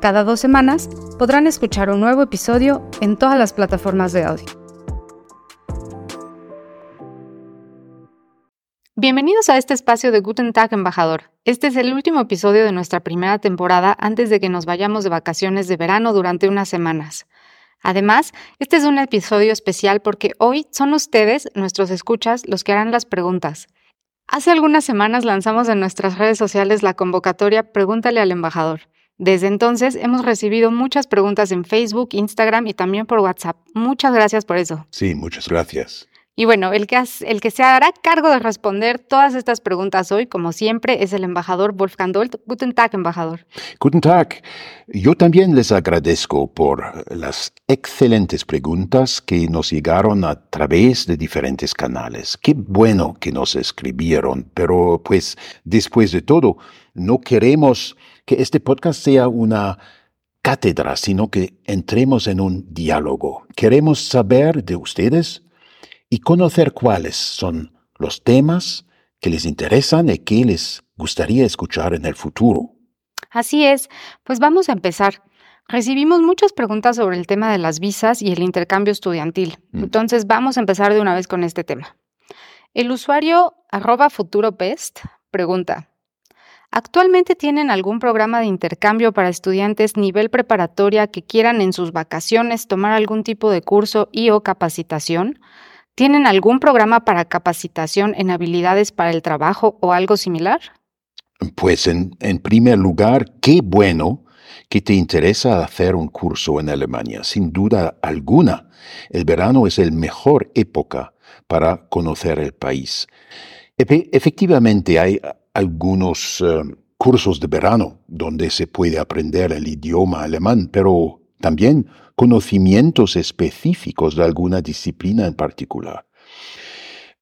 Cada dos semanas podrán escuchar un nuevo episodio en todas las plataformas de audio. Bienvenidos a este espacio de Guten Tag Embajador. Este es el último episodio de nuestra primera temporada antes de que nos vayamos de vacaciones de verano durante unas semanas. Además, este es un episodio especial porque hoy son ustedes, nuestros escuchas, los que harán las preguntas. Hace algunas semanas lanzamos en nuestras redes sociales la convocatoria Pregúntale al embajador. Desde entonces hemos recibido muchas preguntas en Facebook, Instagram y también por WhatsApp. Muchas gracias por eso. Sí, muchas gracias. Y bueno, el que, el que se hará cargo de responder todas estas preguntas hoy, como siempre, es el embajador Wolfgang Dolt. Guten Tag, embajador. Guten Tag. Yo también les agradezco por las excelentes preguntas que nos llegaron a través de diferentes canales. Qué bueno que nos escribieron, pero pues después de todo, no queremos que este podcast sea una cátedra, sino que entremos en un diálogo. Queremos saber de ustedes y conocer cuáles son los temas que les interesan y que les gustaría escuchar en el futuro. Así es, pues vamos a empezar. Recibimos muchas preguntas sobre el tema de las visas y el intercambio estudiantil. Mm. Entonces vamos a empezar de una vez con este tema. El usuario arroba futuropest pregunta, ¿actualmente tienen algún programa de intercambio para estudiantes nivel preparatoria que quieran en sus vacaciones tomar algún tipo de curso y o capacitación? ¿Tienen algún programa para capacitación en habilidades para el trabajo o algo similar? Pues en, primer lugar, qué bueno que te interesa hacer un curso en Alemania. Sin duda alguna, el verano es el mejor época para conocer el país. efectivamente, hay algunos eh, cursos de verano donde se puede aprender el idioma alemán, pero también conocimientos específicos de alguna disciplina en particular.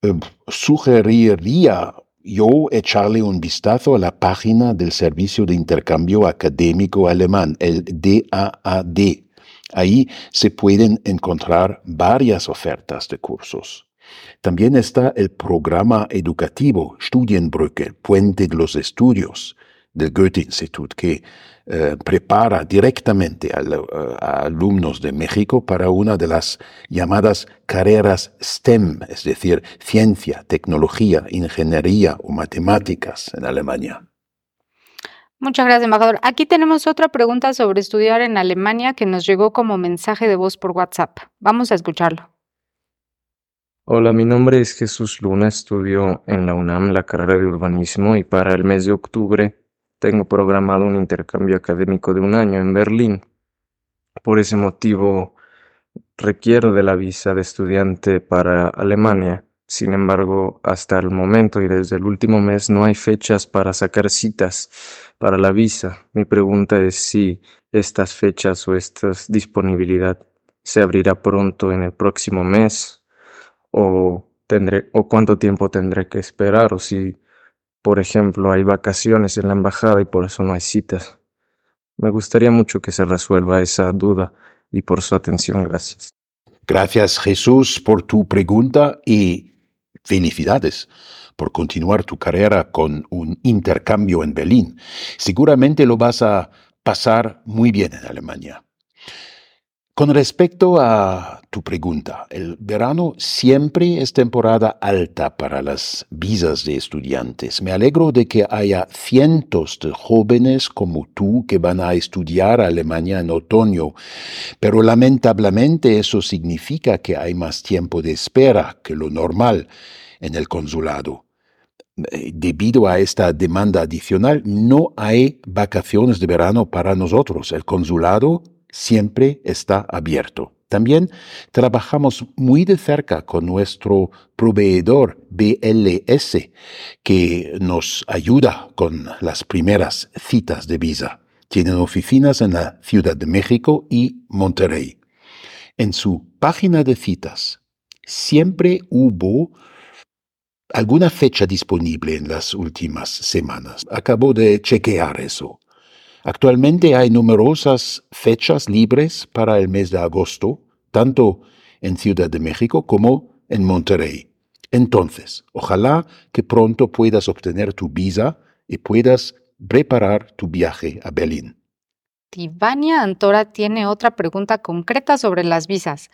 Eh, sugeriría yo echarle un vistazo a la página del Servicio de Intercambio Académico Alemán, el DAAD. Ahí se pueden encontrar varias ofertas de cursos. También está el programa educativo Studienbrücke, Puente de los Estudios, del Goethe-Institut, que eh, prepara directamente a, alumnos de México para una de las llamadas carreras STEM, es decir, ciencia, tecnología, ingeniería o matemáticas en Alemania. Muchas gracias, embajador. Aquí tenemos otra pregunta sobre estudiar en Alemania que nos llegó como mensaje de voz por WhatsApp. Vamos a escucharlo. Hola, mi nombre es Jesús Luna, estudio en la UNAM la carrera de urbanismo y para el mes de octubre tengo programado un intercambio académico de un año en Berlín. Por ese motivo, requiero de la visa de estudiante para Alemania. Sin embargo, hasta el momento y desde el último mes no hay fechas para sacar citas para la visa. Mi pregunta es si estas fechas o esta disponibilidad se abrirá pronto en el próximo mes o tendré o cuánto tiempo tendré que esperar o si por ejemplo, hay vacaciones en la embajada y por eso no hay citas. Me gustaría mucho que se resuelva esa duda y por su atención. Gracias. Gracias Jesús por tu pregunta y felicidades por continuar tu carrera con un intercambio en Berlín. Seguramente lo vas a pasar muy bien en Alemania. Con respecto a tu pregunta, el verano siempre es temporada alta para las visas de estudiantes. Me alegro de que haya cientos de jóvenes como tú que van a estudiar Alemania en otoño, pero lamentablemente eso significa que hay más tiempo de espera que lo normal en el consulado. Eh, debido a esta demanda adicional, no hay vacaciones de verano para nosotros. El consulado siempre está abierto. También trabajamos muy de cerca con nuestro proveedor BLS, que nos ayuda con las primeras citas de visa. Tienen oficinas en la Ciudad de México y Monterrey. En su página de citas siempre hubo alguna fecha disponible en las últimas semanas. Acabo de chequear eso. Actualmente hay numerosas fechas libres para el mes de agosto, tanto en Ciudad de México como en Monterrey. Entonces, ojalá que pronto puedas obtener tu visa y puedas preparar tu viaje a Berlín. Tivania Antora tiene otra pregunta concreta sobre las visas.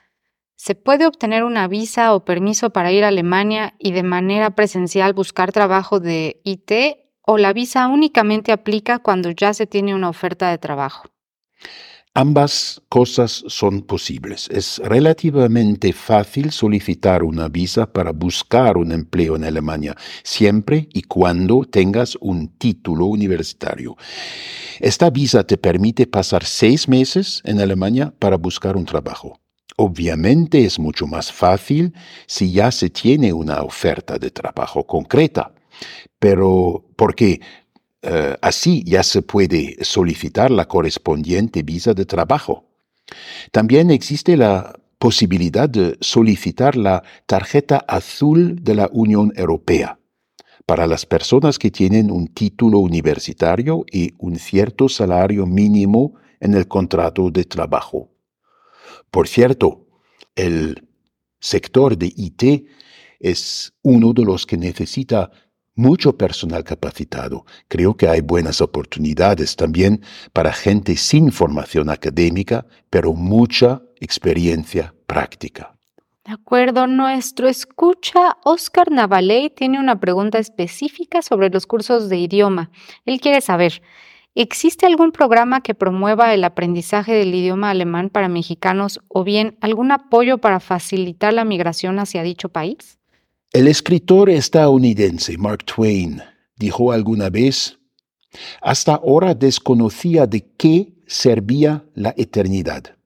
¿Se puede obtener una visa o permiso para ir a Alemania y de manera presencial buscar trabajo de IT o la visa únicamente aplica cuando ya se tiene una oferta de trabajo? Ambas cosas son posibles. Es relativamente fácil solicitar una visa para buscar un empleo en Alemania, siempre y cuando tengas un título universitario. Esta visa te permite pasar seis meses en Alemania para buscar un trabajo. Obviamente es mucho más fácil si ya se tiene una oferta de trabajo concreta, pero porque eh, así ya se puede solicitar la correspondiente visa de trabajo. También existe la posibilidad de solicitar la tarjeta azul de la Unión Europea para las personas que tienen un título universitario y un cierto salario mínimo en el contrato de trabajo. Por cierto, el sector de IT es uno de los que necesita mucho personal capacitado. Creo que hay buenas oportunidades también para gente sin formación académica, pero mucha experiencia práctica. De acuerdo, nuestro escucha Oscar Navaley tiene una pregunta específica sobre los cursos de idioma. Él quiere saber, ¿existe algún programa que promueva el aprendizaje del idioma alemán para mexicanos o bien algún apoyo para facilitar la migración hacia dicho país? El escritor estadounidense Mark Twain dijo alguna vez, hasta ahora desconocía de qué servía la eternidad.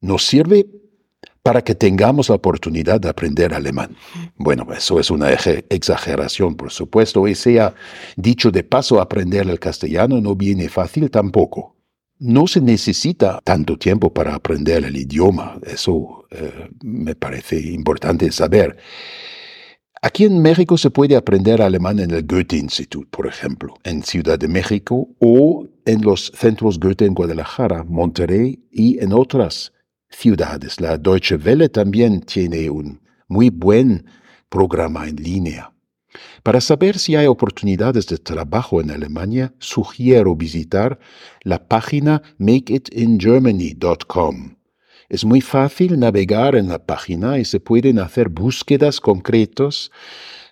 Nos sirve para que tengamos la oportunidad de aprender alemán. Bueno, eso es una exageración, por supuesto, y sea dicho de paso, aprender el castellano no viene fácil tampoco. No se necesita tanto tiempo para aprender el idioma, eso eh, me parece importante saber. Aquí en México se puede aprender alemán en el Goethe Institut, por ejemplo, en Ciudad de México o en los centros Goethe en Guadalajara, Monterrey y en otras ciudades. La Deutsche Welle también tiene un muy buen programa en línea. Para saber si hay oportunidades de trabajo en Alemania, sugiero visitar la página makeitingermany.com. Es muy fácil navegar en la página y se pueden hacer búsquedas concretas,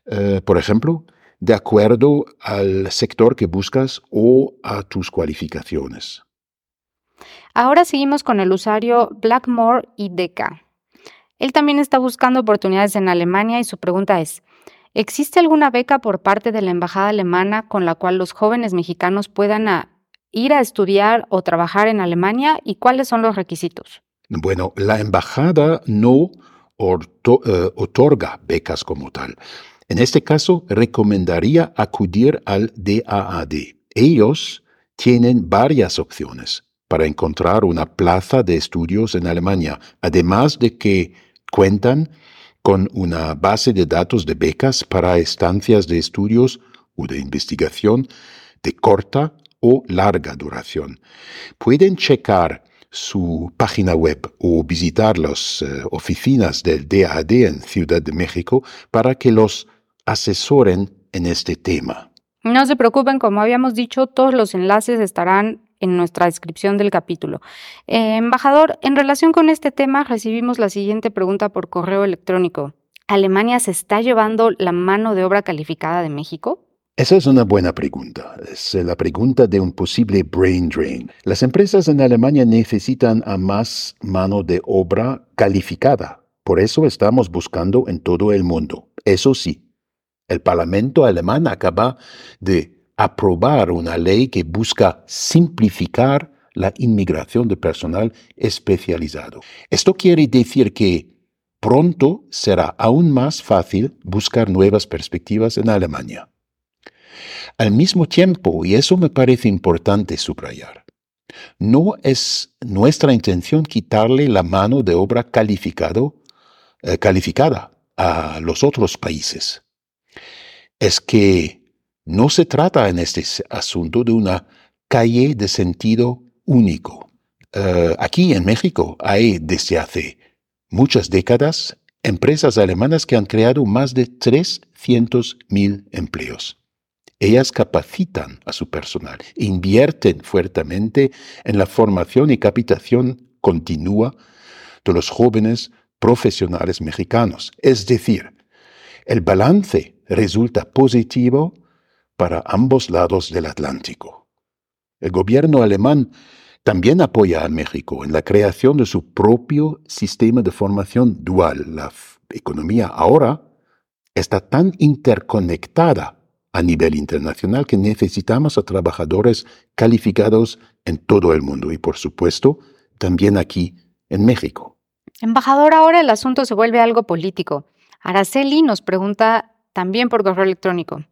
eh, por ejemplo, de acuerdo al sector que buscas o a tus cualificaciones. Ahora seguimos con el usuario Blackmore IDK. Él también está buscando oportunidades en Alemania y su pregunta es, ¿Existe alguna beca por parte de la Embajada alemana con la cual los jóvenes mexicanos puedan ir a estudiar o trabajar en Alemania y cuáles son los requisitos? Bueno, la Embajada no eh, otorga becas como tal. En este caso, recomendaría acudir al DAAD. Ellos tienen varias opciones para encontrar una plaza de estudios en Alemania, además de que cuentan con una base de datos de becas para estancias de estudios o de investigación de corta o larga duración. Pueden checar su página web o visitar las eh, oficinas del DAD en Ciudad de México para que los asesoren en este tema. No se preocupen, como habíamos dicho, todos los enlaces estarán en nuestra descripción del capítulo. Eh, embajador, en relación con este tema recibimos la siguiente pregunta por correo electrónico. ¿Alemania se está llevando la mano de obra calificada de México? Esa es una buena pregunta. Es la pregunta de un posible brain drain. Las empresas en Alemania necesitan a más mano de obra calificada. Por eso estamos buscando en todo el mundo. Eso sí, el Parlamento alemán acaba de aprobar una ley que busca simplificar la inmigración de personal especializado. Esto quiere decir que pronto será aún más fácil buscar nuevas perspectivas en Alemania. Al mismo tiempo, y eso me parece importante subrayar, no es nuestra intención quitarle la mano de obra eh, calificada a los otros países. Es que no se trata en este asunto de una calle de sentido único. Eh, aquí en México hay desde hace muchas décadas empresas alemanas que han creado más de 300.000 empleos. Ellas capacitan a su personal, invierten fuertemente en la formación y captación continua de los jóvenes profesionales mexicanos. Es decir, el balance resulta positivo para ambos lados del Atlántico. El gobierno alemán también apoya a México en la creación de su propio sistema de formación dual. La economía ahora está tan interconectada a nivel internacional que necesitamos a trabajadores calificados en todo el mundo y por supuesto también aquí en México. Embajador, ahora el asunto se vuelve algo político. Araceli nos pregunta también por correo electrónico.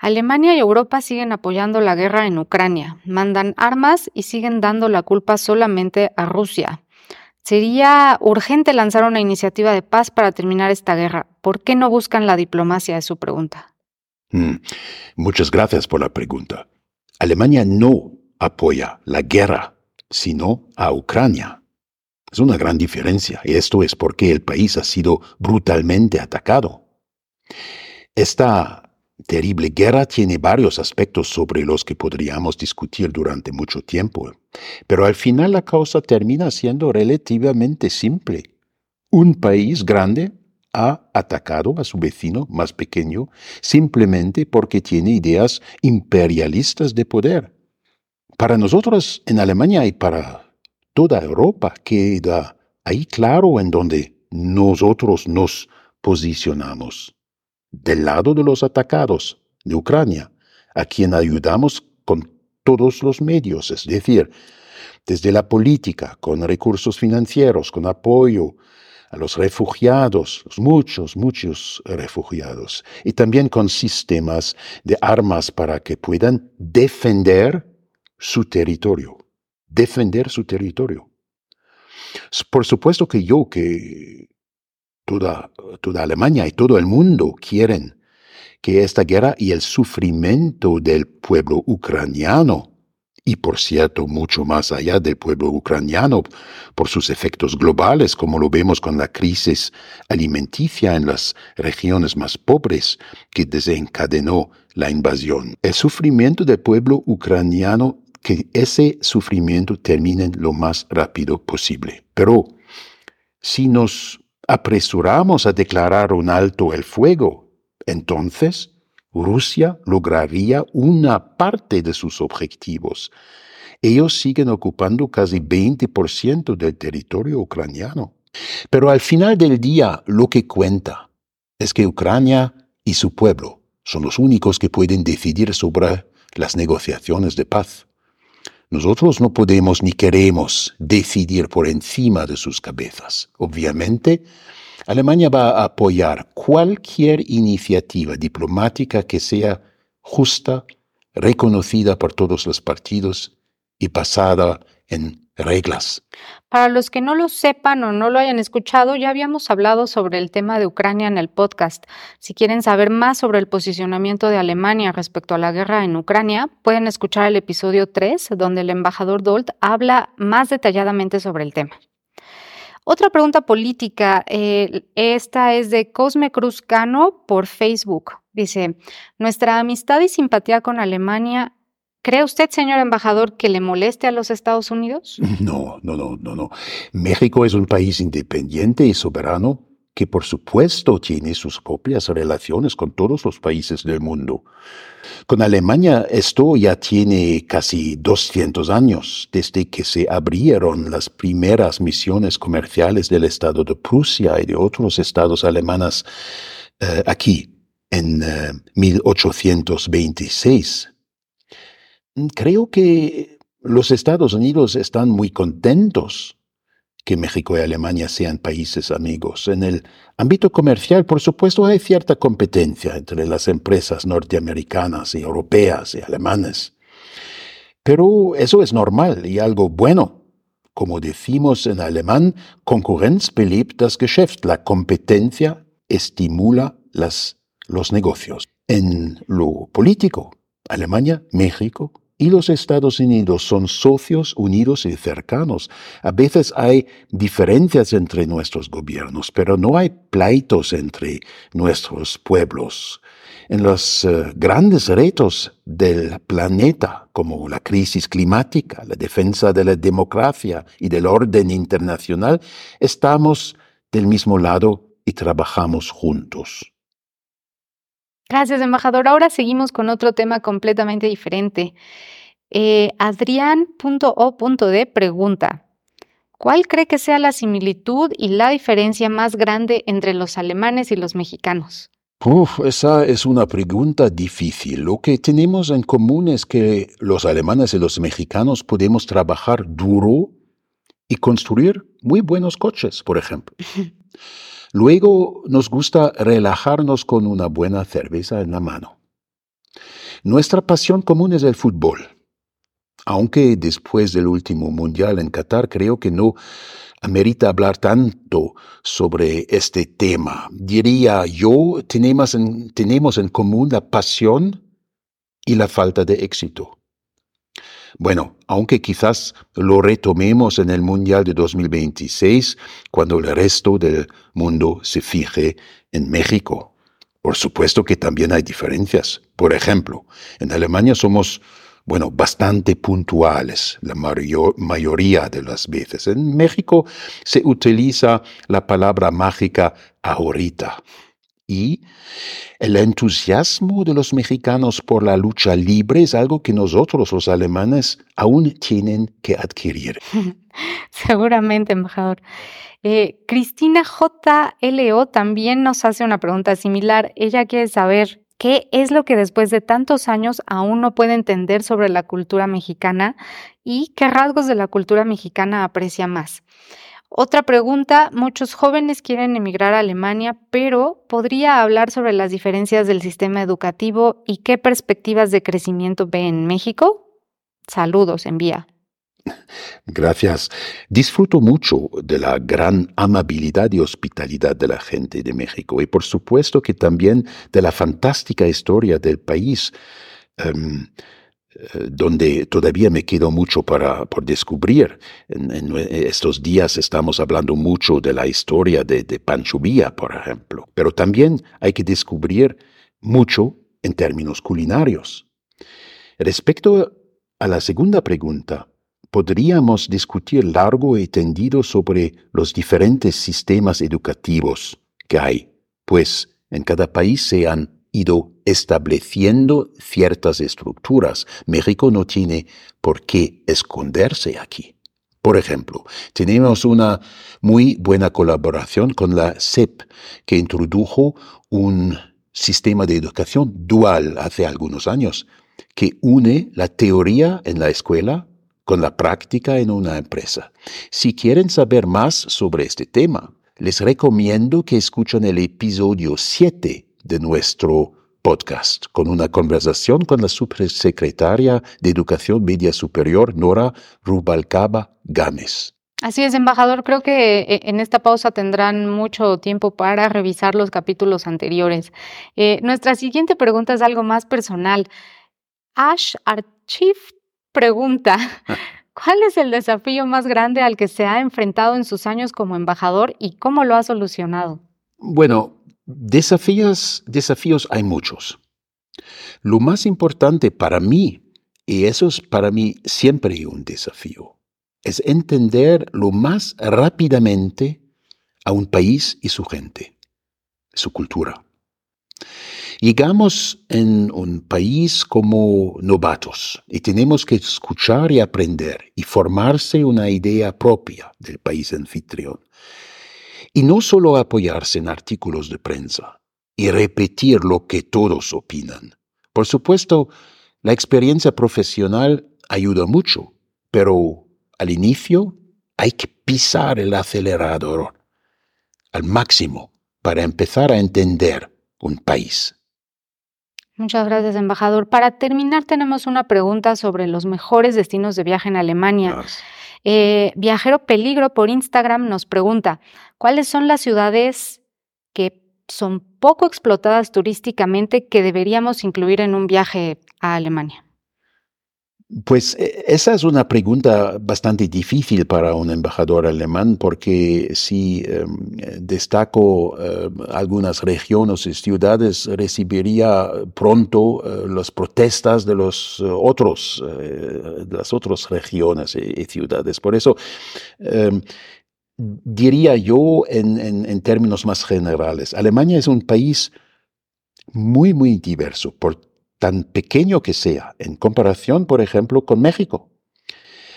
Alemania y Europa siguen apoyando la guerra en Ucrania, mandan armas y siguen dando la culpa solamente a Rusia. Sería urgente lanzar una iniciativa de paz para terminar esta guerra. ¿Por qué no buscan la diplomacia? Es su pregunta. Mm, muchas gracias por la pregunta. Alemania no apoya la guerra, sino a Ucrania. Es una gran diferencia, y esto es porque el país ha sido brutalmente atacado. Esta terrible guerra tiene varios aspectos sobre los que podríamos discutir durante mucho tiempo, pero al final la causa termina siendo relativamente simple. Un país grande ha atacado a su vecino más pequeño simplemente porque tiene ideas imperialistas de poder. Para nosotros en Alemania y para toda Europa queda ahí claro en donde nosotros nos posicionamos del lado de los atacados de Ucrania, a quien ayudamos con todos los medios, es decir, desde la política, con recursos financieros, con apoyo a los refugiados, muchos, muchos refugiados, y también con sistemas de armas para que puedan defender su territorio, defender su territorio. Por supuesto que yo, que toda, toda Alemania y todo el mundo quieren que esta guerra y el sufrimiento del pueblo ucraniano, y por cierto mucho más allá del pueblo ucraniano, por sus efectos globales, como lo vemos con la crisis alimenticia en las regiones más pobres que desencadenó la invasión. El sufrimiento del pueblo ucraniano, que ese sufrimiento termine lo más rápido posible. Pero si nos apresuramos a declarar un alto el fuego, entonces Rusia lograría una parte de sus objetivos. Ellos siguen ocupando casi 20% del territorio ucraniano. Pero al final del día lo que cuenta es que Ucrania y su pueblo son los únicos que pueden decidir sobre las negociaciones de paz. Nosotros no podemos ni queremos decidir por encima de sus cabezas. Obviamente, Alemania va a apoyar cualquier iniciativa diplomática que sea justa, reconocida por todos los partidos y basada en reglas. Para los que no lo sepan o no lo hayan escuchado, ya habíamos hablado sobre el tema de Ucrania en el podcast. Si quieren saber más sobre el posicionamiento de Alemania respecto a la guerra en Ucrania, pueden escuchar el episodio 3, donde el embajador Dolt habla más detalladamente sobre el tema. Otra pregunta política, eh, esta es de Cosme Cruz Cano por Facebook. Dice, nuestra amistad y simpatía con Alemania ¿Cree usted, señor embajador, que le moleste a los Estados Unidos? No, no, no, no, no. México es un país independiente y soberano que por supuesto tiene sus propias relaciones con todos los países del mundo. Con Alemania esto ya tiene casi 200 años, desde que se abrieron las primeras misiones comerciales del Estado de Prusia y de otros estados alemanes eh, aquí en 1826. Creo que los Estados Unidos están muy contentos que México y Alemania sean países amigos. En el ámbito comercial, por supuesto, hay cierta competencia entre las empresas norteamericanas y europeas y alemanes. Pero eso es normal y algo bueno. Como decimos en alemán, Konkurrenz belebt das Geschäft. La competencia estimula los negocios. En lo político, Alemania, México y los Estados Unidos son socios unidos y cercanos. A veces hay diferencias entre nuestros gobiernos, pero no hay pleitos entre nuestros pueblos. En los eh, grandes retos del planeta, como la crisis climática, la defensa de la democracia y del orden internacional, estamos del mismo lado y trabajamos juntos. Gracias, embajador. Ahora seguimos con otro tema completamente diferente. Eh, Adrián.o.d pregunta, ¿cuál cree que sea la similitud y la diferencia más grande entre los alemanes y los mexicanos? Uf, esa es una pregunta difícil. Lo que tenemos en común es que los alemanes y los mexicanos podemos trabajar duro y construir muy buenos coches, por ejemplo. Luego nos gusta relajarnos con una buena cerveza en la mano. Nuestra pasión común es el fútbol. Aunque después del último mundial en Qatar creo que no amerita hablar tanto sobre este tema. Diría yo, tenemos en, tenemos en común la pasión y la falta de éxito. Bueno, aunque quizás lo retomemos en el Mundial de 2026, cuando el resto del mundo se fije en México. Por supuesto que también hay diferencias. Por ejemplo, en Alemania somos, bueno, bastante puntuales la mayoría de las veces. En México se utiliza la palabra mágica ahorita y el entusiasmo de los mexicanos por la lucha libre es algo que nosotros los alemanes aún tienen que adquirir. Seguramente, embajador. Eh, Cristina JLO también nos hace una pregunta similar. Ella quiere saber qué es lo que después de tantos años aún no puede entender sobre la cultura mexicana y qué rasgos de la cultura mexicana aprecia más. Otra pregunta, muchos jóvenes quieren emigrar a Alemania, pero ¿podría hablar sobre las diferencias del sistema educativo y qué perspectivas de crecimiento ve en México? Saludos, envía. Gracias. Disfruto mucho de la gran amabilidad y hospitalidad de la gente de México y por supuesto que también de la fantástica historia del país. Em, donde todavía me quedo mucho para, por descubrir. En, estos días estamos hablando mucho de la historia de, de Pancho Villa, por ejemplo, pero también hay que descubrir mucho en términos culinarios. Respecto a la segunda pregunta, podríamos discutir largo y tendido sobre los diferentes sistemas educativos que hay, pues en cada país se han ido estableciendo ciertas estructuras. México no tiene por qué esconderse aquí. Por ejemplo, tenemos una muy buena colaboración con la CEP, que introdujo un sistema de educación dual hace algunos años, que une la teoría en la escuela con la práctica en una empresa. Si quieren saber más sobre este tema, les recomiendo que escuchen el episodio 7 de nuestro podcast, con una conversación con la subsecretaria de Educación Media Superior, Nora Rubalcaba Gámez. Así es, embajador. Creo que eh, en esta pausa tendrán mucho tiempo para revisar los capítulos anteriores. Eh, nuestra siguiente pregunta es algo más personal. Ash Archive pregunta, ¿cuál es el desafío más grande al que se ha enfrentado en sus años como embajador y cómo lo ha solucionado? Bueno, Desafíos, desafíos hay muchos. Lo más importante para mí, y eso es para mí siempre un desafío, es entender lo más rápidamente a un país y su gente, su cultura. Llegamos en un país como novatos y tenemos que escuchar y aprender y formarse una idea propia del país anfitrión. Y no solo apoyarse en artículos de prensa y repetir lo que todos opinan. Por supuesto, la experiencia profesional ayuda mucho, pero al inicio hay que pisar el acelerador al máximo para empezar a entender un país. Muchas gracias, embajador. Para terminar, tenemos una pregunta sobre los mejores destinos de viaje en Alemania. Eh, Viajero Peligro por Instagram nos pregunta, ¿cuáles son las ciudades que son poco explotadas turísticamente que deberíamos incluir en un viaje a Alemania? Pues e, esa es una pregunta bastante difícil para un embajador alemán porque si em, destaco em, algunas regiones y ciudades recibiría pronto eh, las protestas de los otros eh, de las otras regiones y, ciudades. Por eso em, diría yo en, términos más generales, Alemania es un país muy muy diverso por tan pequeño que sea, en comparación, por ejemplo, con México.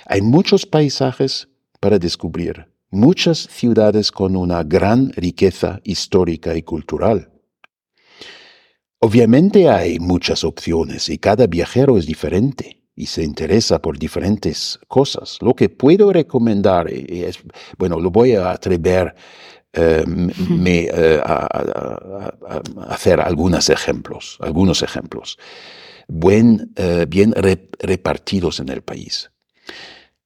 Hay muchos paisajes para descubrir, muchas ciudades con una gran riqueza histórica y cultural. Obviamente hay muchas opciones y cada viajero es diferente y se interesa por diferentes cosas. Lo que puedo recomendar es, bueno, lo voy a atrever eh, me, eh, a, hacer algunos ejemplos, algunos ejemplos, buen, eh, bien repartidos en el país.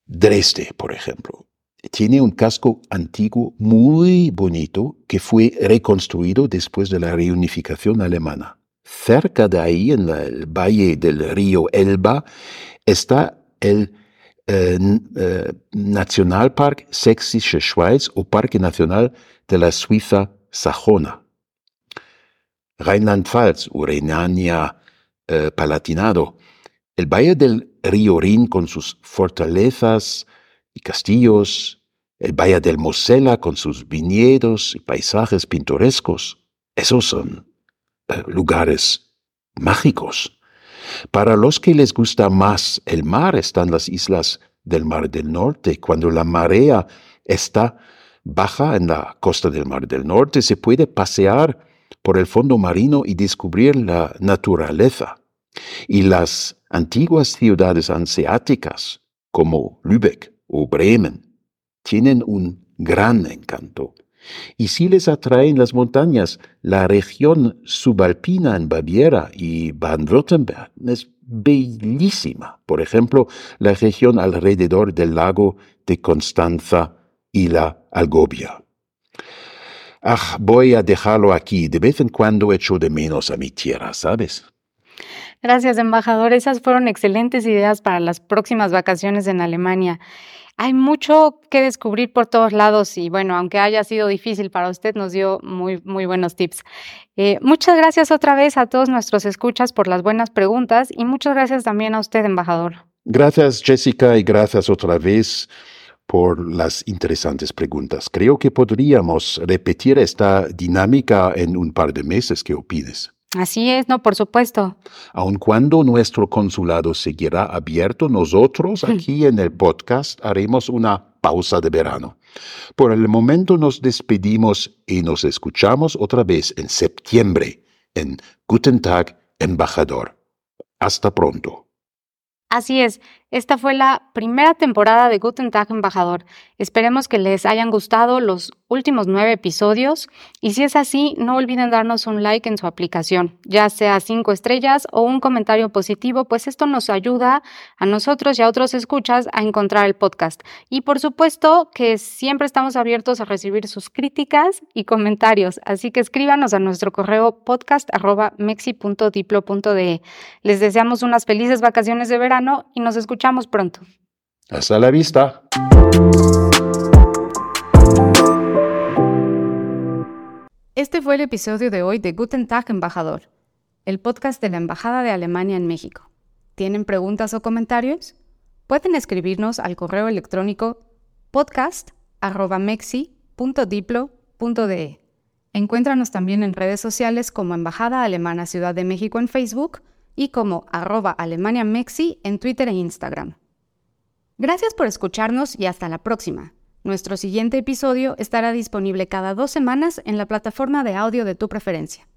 Dresde, por ejemplo, tiene un casco antiguo muy bonito que fue reconstruido después de la reunificación alemana. Cerca de ahí, en el valle del río Elba, está el eh, Nationalpark Sächsische Schweiz o Parque Nacional de la Suiza sajona. Rheinland-Pfalz o Renania-Palatinado, el valle del río Rin con sus fortalezas y castillos, el valle del Mosela con sus viñedos y paisajes pintorescos, esos son eh, lugares mágicos. Para los que les gusta más el mar están las islas del Mar del Norte, cuando la marea está baja en la costa del Mar del Norte, se puede pasear por el fondo marino y descubrir la naturaleza. Y las antiguas ciudades anseáticas, como Lübeck o Bremen, tienen un gran encanto. Y si les atraen las montañas, la región subalpina en Baviera y Baden-Württemberg es bellísima. Por ejemplo, la región alrededor del lago de Constanza y la Algovia. Ah, voy a dejarlo aquí. De vez en cuando echo de menos a mi tierra, ¿sabes? Gracias, embajador. Esas fueron excelentes ideas para las próximas vacaciones en Alemania. Hay mucho que descubrir por todos lados y bueno, aunque haya sido difícil para usted, nos dio muy, muy buenos tips. Eh, muchas gracias otra vez a todos nuestros escuchas por las buenas preguntas y muchas gracias también a usted, embajador. Gracias, Jessica, y gracias otra vez por las interesantes preguntas. Creo que podríamos repetir esta dinámica en un par de meses. ¿Qué opinas? Así es, no, por supuesto. Aun cuando nuestro consulado seguirá abierto, nosotros aquí en el podcast haremos una pausa de verano. Por el momento nos despedimos y nos escuchamos otra vez en septiembre en Guten Tag, embajador. Hasta pronto. Así es, esta fue la primera temporada de Guten Tag Embajador. Esperemos que les hayan gustado los últimos nueve episodios y si es así, no olviden darnos un like en su aplicación, ya sea cinco estrellas o un comentario positivo, pues esto nos ayuda a nosotros y a otros escuchas a encontrar el podcast. Y por supuesto que siempre estamos abiertos a recibir sus críticas y comentarios, así que escríbanos a nuestro correo podcast.mexi.diplo.de. Les deseamos unas felices vacaciones de verano y nos escuchamos escuchamos pronto. Hasta la vista. Este fue el episodio de hoy de Guten Tag Embajador, el podcast de la Embajada de Alemania en México. ¿Tienen preguntas o comentarios? Pueden escribirnos al correo electrónico podcast.mexi.diplo.de. Encuéntranos también en redes sociales como Embajada Alemana Ciudad de México en Facebook y como arroba Alemania Mexi en Twitter e Instagram. Gracias por escucharnos y hasta la próxima. Nuestro siguiente episodio estará disponible cada dos semanas en la plataforma de audio de tu preferencia.